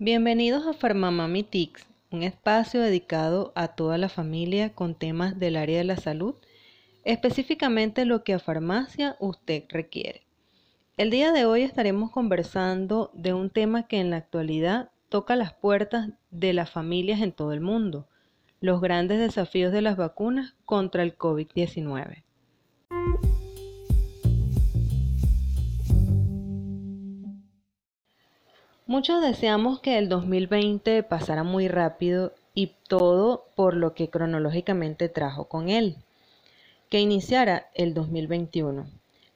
Bienvenidos a Farmamami Tics, un espacio dedicado a toda la familia con temas del área de la salud, específicamente lo que a farmacia usted requiere. El día de hoy estaremos conversando de un tema que en la actualidad toca las puertas de las familias en todo el mundo, los grandes desafíos de las vacunas contra el COVID-19. Muchos deseamos que el 2020 pasara muy rápido y todo por lo que cronológicamente trajo con él, que iniciara el 2021.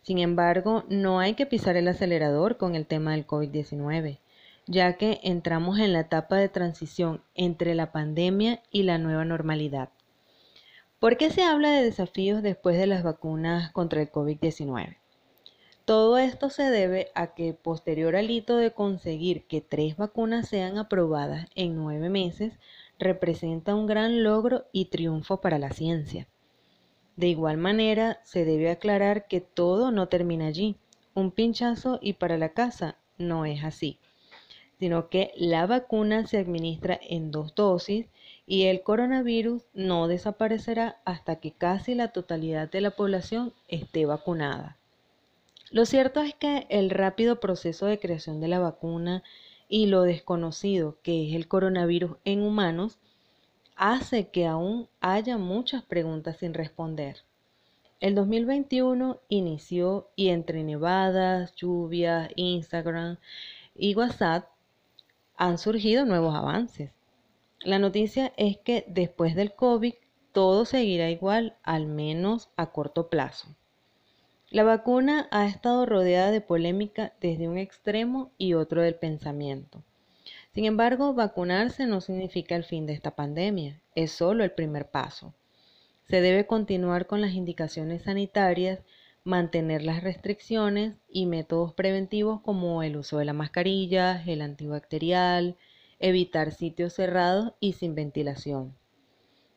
Sin embargo, no hay que pisar el acelerador con el tema del COVID-19, ya que entramos en la etapa de transición entre la pandemia y la nueva normalidad. ¿Por qué se habla de desafíos después de las vacunas contra el COVID-19? Todo esto se debe a que posterior al hito de conseguir que tres vacunas sean aprobadas en nueve meses, representa un gran logro y triunfo para la ciencia. De igual manera, se debe aclarar que todo no termina allí. Un pinchazo y para la casa no es así, sino que la vacuna se administra en dos dosis y el coronavirus no desaparecerá hasta que casi la totalidad de la población esté vacunada. Lo cierto es que el rápido proceso de creación de la vacuna y lo desconocido que es el coronavirus en humanos hace que aún haya muchas preguntas sin responder. El 2021 inició y entre nevadas, lluvias, Instagram y WhatsApp han surgido nuevos avances. La noticia es que después del COVID todo seguirá igual, al menos a corto plazo. La vacuna ha estado rodeada de polémica desde un extremo y otro del pensamiento. Sin embargo, vacunarse no significa el fin de esta pandemia, es solo el primer paso. Se debe continuar con las indicaciones sanitarias, mantener las restricciones y métodos preventivos como el uso de la mascarilla, el antibacterial, evitar sitios cerrados y sin ventilación.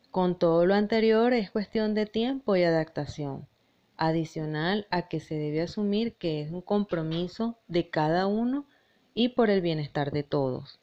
Con todo lo anterior es cuestión de tiempo y adaptación adicional a que se debe asumir que es un compromiso de cada uno y por el bienestar de todos.